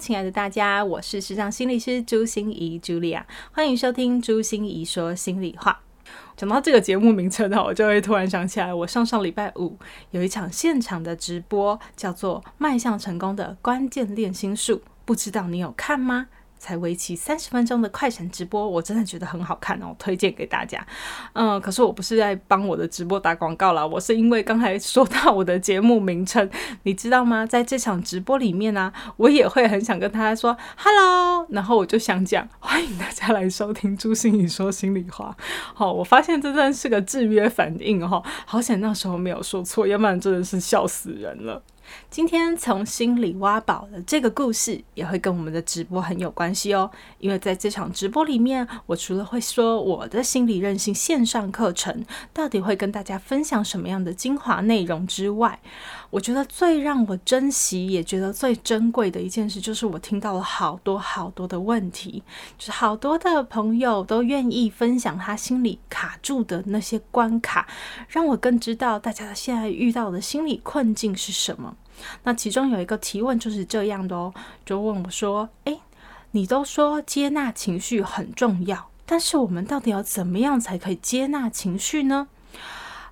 亲爱的大家，我是时尚心理师朱心怡 Julia，欢迎收听朱心怡说心里话。讲到这个节目名称呢，我就会突然想起来，我上上礼拜五有一场现场的直播，叫做《迈向成功的关键练心术》，不知道你有看吗？才为期三十分钟的快闪直播，我真的觉得很好看哦，推荐给大家。嗯，可是我不是在帮我的直播打广告啦，我是因为刚才说到我的节目名称，你知道吗？在这场直播里面呢、我也会很想跟大家说 “hello”，然后我就想讲欢迎大家来收听朱芯仪说心里话。好，我发现这真的是个制约反应哈，好险那时候没有说错，要不然真的是笑死人了。今天从心里挖宝的这个故事也会跟我们的直播很有关系哦，因为在这场直播里面，我除了会说我的心理韧性线上课程到底会跟大家分享什么样的精华内容之外，我觉得最让我珍惜也觉得最珍贵的一件事，就是我听到了好多好多的问题，就是好多的朋友都愿意分享他心里卡住的那些关卡，让我更知道大家现在遇到的心理困境是什么。那其中有一个提问就是这样的哦，就问我说：“诶，你都说接纳情绪很重要，但是我们到底要怎么样才可以接纳情绪呢？”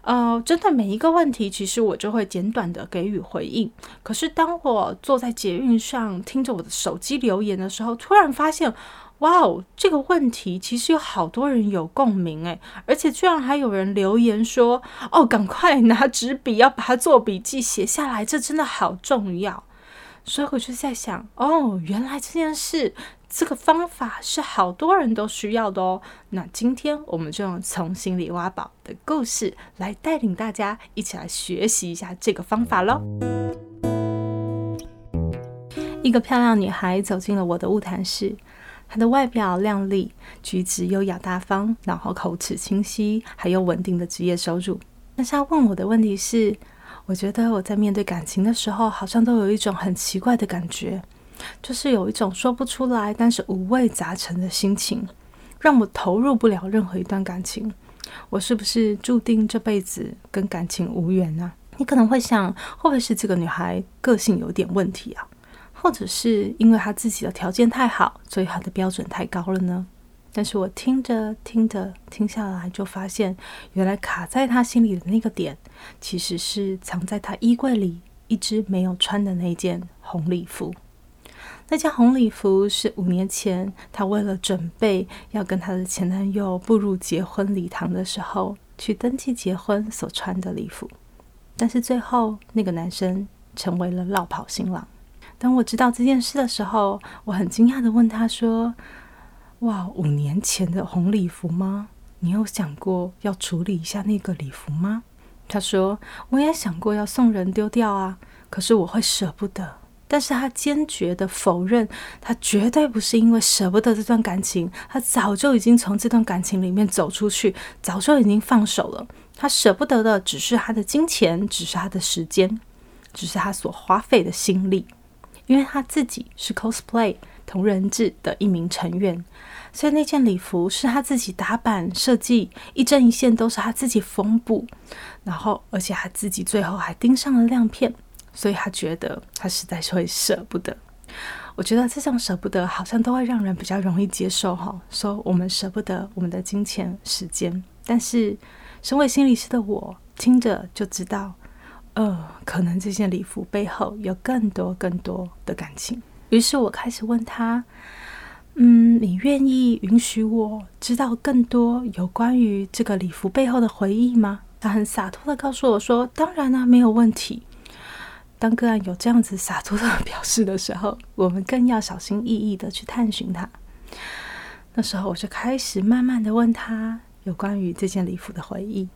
呃，针对每一个问题，其实我就会简短的给予回应。可是当我坐在捷运上听着我的手机留言的时候，突然发现。哇哦，这个问题其实有好多人有共鸣诶，而且居然还有人留言说：“哦，赶快拿纸笔要把它做笔记写下来，这真的好重要。”所以我就在想，哦，原来这件事这个方法是好多人都需要的哦。那今天我们就用从心里挖宝的故事来带领大家一起来学习一下这个方法喽。一个漂亮女孩走进了我的物谈室。她的外表靓丽，举止优雅大方，然后口齿清晰，还有稳定的职业收入。但是她问我的问题是：我觉得我在面对感情的时候，好像都有一种很奇怪的感觉，就是有一种说不出来，但是五味杂陈的心情，让我投入不了任何一段感情。我是不是注定这辈子跟感情无缘呢？你可能会想，会不会是这个女孩个性有点问题啊？或者是因为她自己的条件太好，所以她的标准太高了呢？但是我听着听着听下来，就发现原来卡在她心里的那个点，其实是藏在她衣柜里一直没有穿的那件红礼服。那件红礼服是五年前他为了准备要跟他的前男友步入结婚礼堂的时候去登记结婚所穿的礼服，但是最后那个男生成为了落跑新郎。当我知道这件事的时候，我很惊讶地问他说：“哇，五年前的红礼服吗？你有想过要处理一下那个礼服吗？”他说：“我也想过要送人丢掉啊，可是我会舍不得。”但是他坚决的否认，他绝对不是因为舍不得这段感情，他早就已经从这段感情里面走出去，早就已经放手了。他舍不得的只是他的金钱，只是他的时间，只是他所花费的心力。因为他自己是 cosplay 同人志的一名成员，所以那件礼服是他自己打版设计，一针一线都是他自己缝补，然后而且他自己最后还钉上了亮片，所以他觉得他实在是会舍不得。我觉得这种舍不得好像都会让人比较容易接受哈，说我们舍不得我们的金钱时间，但是身为心理师的我听着就知道。呃，可能这件礼服背后有更多更多的感情。于是我开始问他：“嗯，你愿意允许我知道更多有关于这个礼服背后的回忆吗？”他很洒脱的告诉我说：“当然啊，没有问题。”当个案有这样子洒脱的表示的时候，我们更要小心翼翼的去探寻他。那时候我就开始慢慢的问他有关于这件礼服的回忆。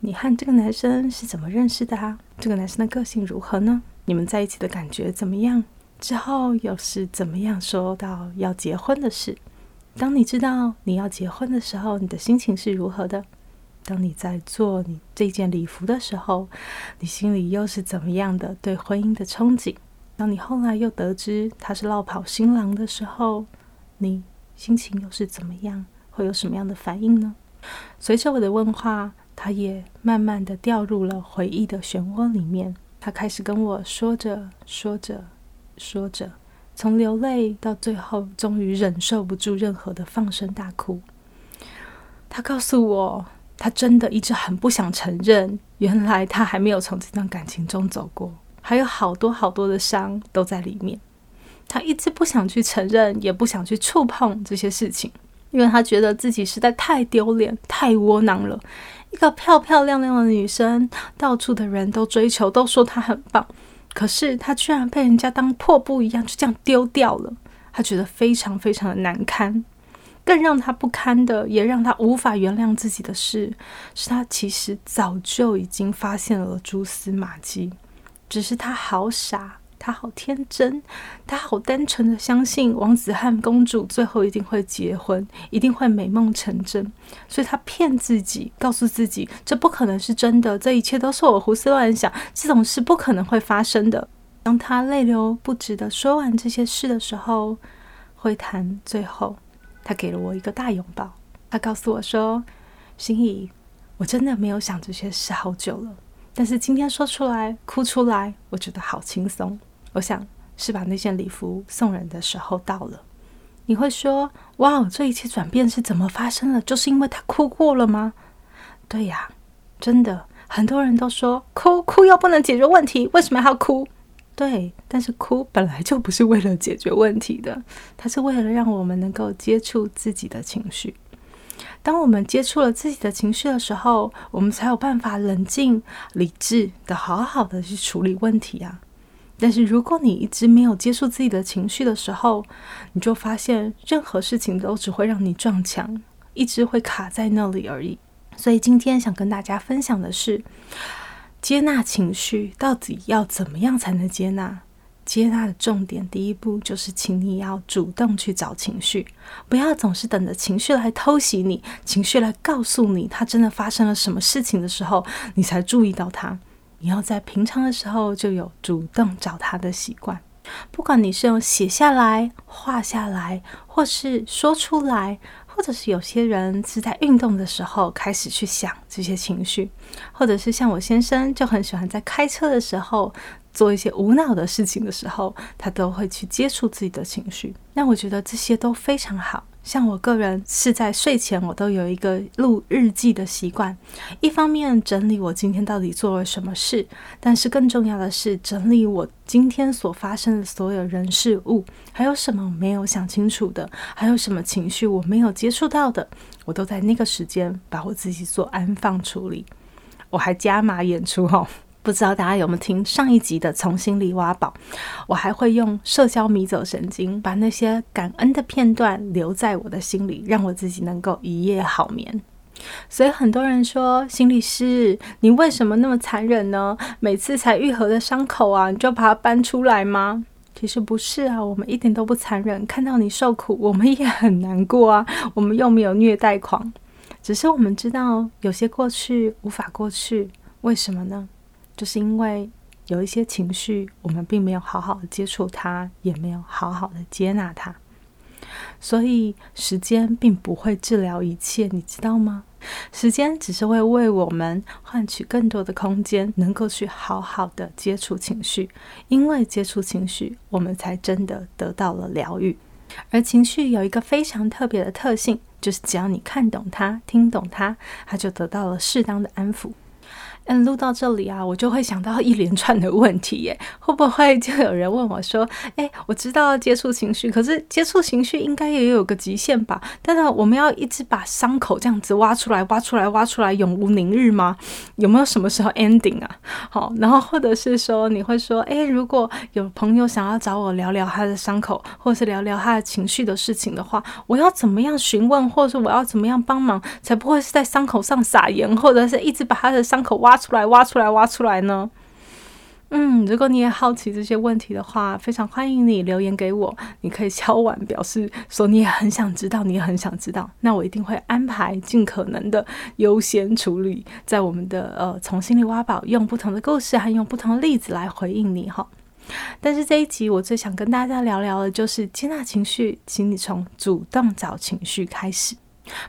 你和这个男生是怎么认识的啊？这个男生的个性如何呢？你们在一起的感觉怎么样？之后又是怎么样说到要结婚的事？当你知道你要结婚的时候，你的心情是如何的？当你在做你这件礼服的时候，你心里又是怎么样的对婚姻的憧憬？当你后来又得知他是落跑新郎的时候，你心情又是怎么样？会有什么样的反应呢？随着我的问话，他也慢慢的掉入了回忆的漩涡里面。他开始跟我说着说着说着，从流泪到最后，终于忍受不住任何的放声大哭。他告诉我，他真的一直很不想承认，原来他还没有从这段感情中走过，还有好多好多的伤都在里面。他一直不想去承认，也不想去触碰这些事情。因为他觉得自己实在太丢脸、太窝囊了。一个漂漂亮亮的女生，到处的人都追求，都说她很棒，可是她居然被人家当破布一样就这样丢掉了。他觉得非常非常的难堪。更让他不堪的，也让他无法原谅自己的事，是他其实早就已经发现了蛛丝马迹，只是他好傻。他好天真，他好单纯的相信王子和公主最后一定会结婚，一定会美梦成真，所以他骗自己，告诉自己这不可能是真的，这一切都是我胡思乱想，这种事不可能会发生的。当他泪流不止的说完这些事的时候，会谈最后，他给了我一个大拥抱，他告诉我说：“心怡，我真的没有想这些事好久了，但是今天说出来，哭出来，我觉得好轻松。”我想是把那件礼服送人的时候到了。你会说：“哇，这一切转变是怎么发生的？就是因为他哭过了吗？”对呀，真的，很多人都说哭哭又不能解决问题，为什么要哭？对，但是哭本来就不是为了解决问题的，它是为了让我们能够接触自己的情绪。当我们接触了自己的情绪的时候，我们才有办法冷静、理智的好好的去处理问题啊。但是如果你一直没有接触自己的情绪的时候，你就发现任何事情都只会让你撞墙，一直会卡在那里而已。所以今天想跟大家分享的是，接纳情绪到底要怎么样才能接纳？接纳的重点，第一步就是请你要主动去找情绪，不要总是等着情绪来偷袭你，情绪来告诉你它真的发生了什么事情的时候，你才注意到它。你要在平常的时候就有主动找他的习惯，不管你是用写下来、画下来，或是说出来，或者是有些人是在运动的时候开始去想这些情绪，或者是像我先生就很喜欢在开车的时候做一些无脑的事情的时候，他都会去接触自己的情绪。那我觉得这些都非常好。像我个人是在睡前，我都有一个录日记的习惯。一方面整理我今天到底做了什么事，但是更重要的是整理我今天所发生的所有人事物，还有什么没有想清楚的，还有什么情绪我没有接触到的，我都在那个时间把我自己做安放处理。我还加码演出哦。不知道大家有没有听上一集的《从心里挖宝》？我还会用社交迷走神经，把那些感恩的片段留在我的心里，让我自己能够一夜好眠。所以很多人说，心理师，你为什么那么残忍呢？每次才愈合的伤口啊，你就把它搬出来吗？其实不是啊，我们一点都不残忍。看到你受苦，我们也很难过啊。我们又没有虐待狂，只是我们知道有些过去无法过去，为什么呢？就是因为有一些情绪，我们并没有好好的接触它，也没有好好的接纳它，所以时间并不会治疗一切，你知道吗？时间只是会为我们换取更多的空间，能够去好好的接触情绪，因为接触情绪，我们才真的得到了疗愈。而情绪有一个非常特别的特性，就是只要你看懂它、听懂它，它就得到了适当的安抚。嗯，录到这里啊，我就会想到一连串的问题耶。会不会就有人问我说：“诶，我知道接触情绪，可是接触情绪应该也有个极限吧？但是我们要一直把伤口这样子挖出来、挖出来、挖出来，永无宁日吗？有没有什么时候 ending 啊？好，然后或者是说，你会说：诶，如果有朋友想要找我聊聊他的伤口，或是聊聊他的情绪的事情的话，我要怎么样询问，或者是我要怎么样帮忙，才不会是在伤口上撒盐，或者是一直把他的伤口挖？出来挖出来挖出来呢？嗯，如果你也好奇这些问题的话，非常欢迎你留言给我。你可以敲碗表示说你也很想知道，你也很想知道。那我一定会安排尽可能的优先处理，在我们的呃从心里挖宝，用不同的故事还用不同的例子来回应你哈。但是这一集我最想跟大家聊聊的就是接纳情绪，请你从主动找情绪开始。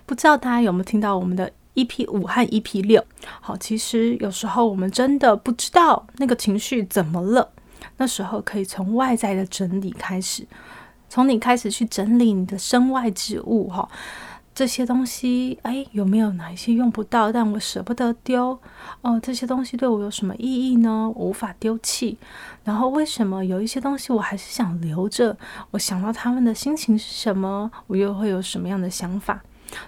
不知道大家有没有听到我们的 EP 五和 EP 六？好，其实有时候我们真的不知道那个情绪怎么了，那时候可以从外在的整理开始，从你开始去整理你的身外之物哈。这些东西，哎，有没有哪一些用不到，但我舍不得丢？哦，这些东西对我有什么意义呢？我无法丢弃。然后，为什么有一些东西我还是想留着？我想到他们的心情是什么，我又会有什么样的想法？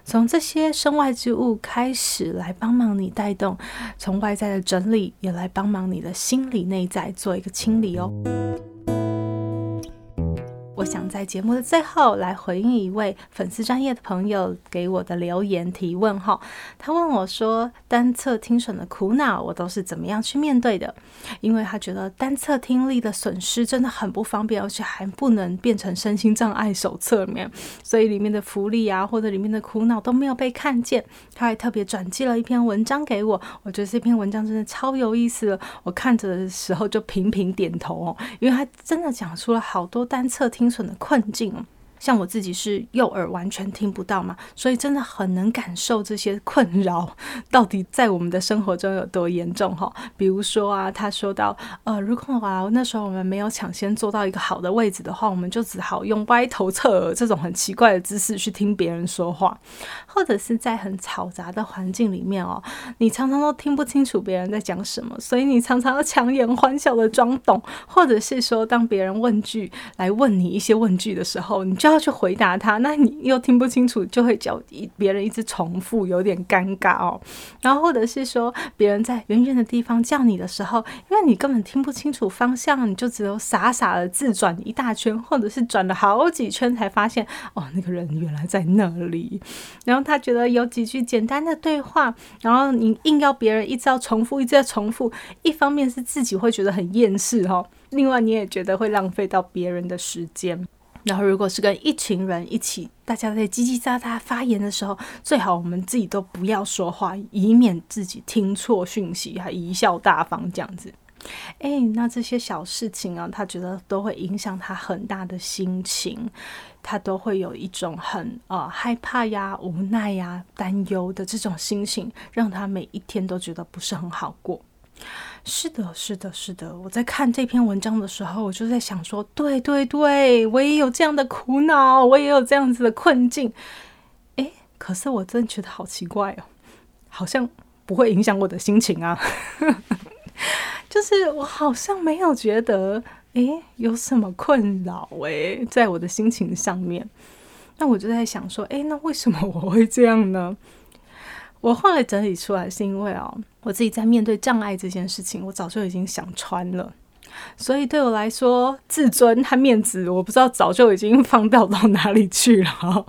从这些身外之物开始来帮忙你带动，从外在的整理也来帮忙你的心理内在做一个清理哦。我想在节目的最后来回应一位粉丝专业的朋友给我的留言提问哈，他问我说，单侧听损的苦恼我都是怎么样去面对的？因为他觉得单侧听力的损失真的很不方便，而且还不能变成身心障碍手册里面，所以里面的福利啊或者里面的苦恼都没有被看见。他还特别转寄了一篇文章给我，我觉得这篇文章真的超有意思的，我看着的时候就频频点头哦，因为他真的讲出了好多单侧听存的困境。像我自己是右耳完全听不到嘛，所以真的很能感受这些困扰到底在我们的生活中有多严重哈。比如说啊，他说到，呃，如果啊那时候我们没有抢先坐到一个好的位置的话，我们就只好用歪头侧耳这种很奇怪的姿势去听别人说话，或者是在很嘈杂的环境里面哦，你常常都听不清楚别人在讲什么，所以你常常要强颜欢笑的装懂，或者是说当别人问句来问你一些问句的时候，你就要去回答他，那你又听不清楚，就会叫别人一直重复，有点尴尬哦。然后或者是说，别人在远远的地方叫你的时候，因为你根本听不清楚方向，你就只有傻傻的自转一大圈，或者是转了好几圈才发现，哦，那个人原来在那里。然后他觉得有几句简单的对话，然后你硬要别人一直要重复，一直要重复，一方面是自己会觉得很厌世哈，另外你也觉得会浪费到别人的时间。然后，如果是跟一群人一起，大家在叽叽喳喳发言的时候，最好我们自己都不要说话，以免自己听错讯息，还贻笑大方这样子。哎，那这些小事情啊，他觉得都会影响他很大的心情，他都会有一种很呃害怕呀、无奈呀、担忧的这种心情，让他每一天都觉得不是很好过。是的，是的，是的。我在看这篇文章的时候，我就在想说，对对对，我也有这样的苦恼，我也有这样子的困境。诶，可是我真的觉得好奇怪哦，好像不会影响我的心情啊。就是我好像没有觉得，诶，有什么困扰诶，在我的心情上面。那我就在想说，诶，那为什么我会这样呢？我后来整理出来，是因为哦，我自己在面对障碍这件事情，我早就已经想穿了。所以对我来说，自尊和面子，我不知道早就已经放掉到哪里去了。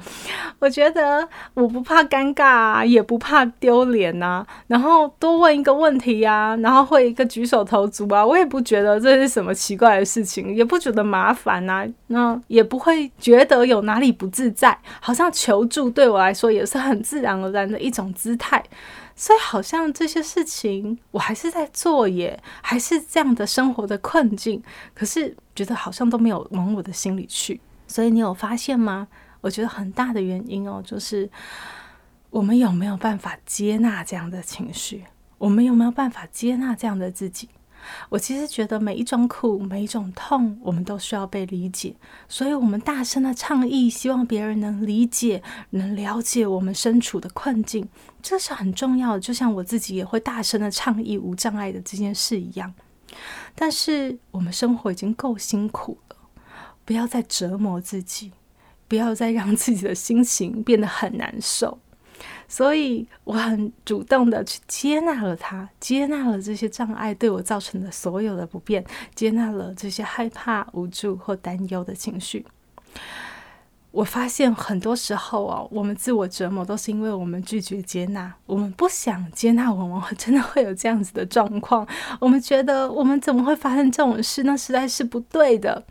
我觉得我不怕尴尬啊，也不怕丢脸呐。然后多问一个问题呀，然后会一个举手投足啊，我也不觉得这是什么奇怪的事情，也不觉得麻烦呐。那也不会觉得有哪里不自在，好像求助对我来说也是很自然而然的一种姿态。所以好像这些事情我还是在做耶，还是这样的生活的困境，可是觉得好像都没有往我的心里去。所以你有发现吗？我觉得很大的原因哦，就是我们有没有办法接纳这样的情绪？我们有没有办法接纳这样的自己？我其实觉得每一种苦，每一种痛，我们都需要被理解，所以我们大声的倡议，希望别人能理解、能了解我们身处的困境，这是很重要的。就像我自己也会大声的倡议无障碍的这件事一样。但是我们生活已经够辛苦了，不要再折磨自己，不要再让自己的心情变得很难受。所以我很主动的去接纳了他，接纳了这些障碍对我造成的所有的不便，接纳了这些害怕、无助或担忧的情绪。我发现很多时候哦，我们自我折磨都是因为我们拒绝接纳，我们不想接纳，往往真的会有这样子的状况。我们觉得我们怎么会发生这种事？那实在是不对的。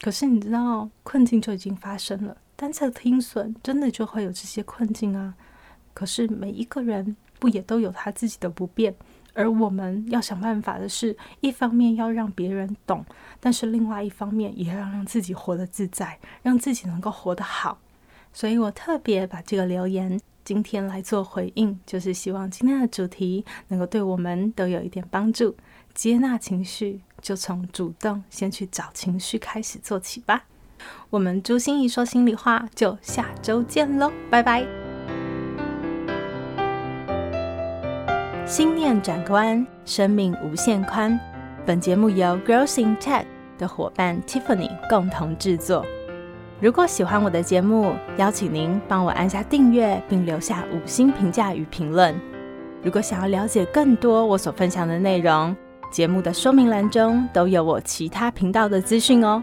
可是你知道，困境就已经发生了，单侧听损真的就会有这些困境啊。可是每一个人不也都有他自己的不便？而我们要想办法的是，一方面要让别人懂，但是另外一方面也要让自己活得自在，让自己能够活得好。所以我特别把这个留言今天来做回应，就是希望今天的主题能够对我们都有一点帮助。接纳情绪，就从主动先去找情绪开始做起吧。我们朱心怡说心里话，就下周见喽，拜拜。心念转个弯，生命无限宽。本节目由 Growing Tech 的伙伴 Tiffany 共同制作。如果喜欢我的节目，邀请您帮我按下订阅，并留下五星评价与评论。如果想要了解更多我所分享的内容，节目的说明栏中都有我其他频道的资讯哦。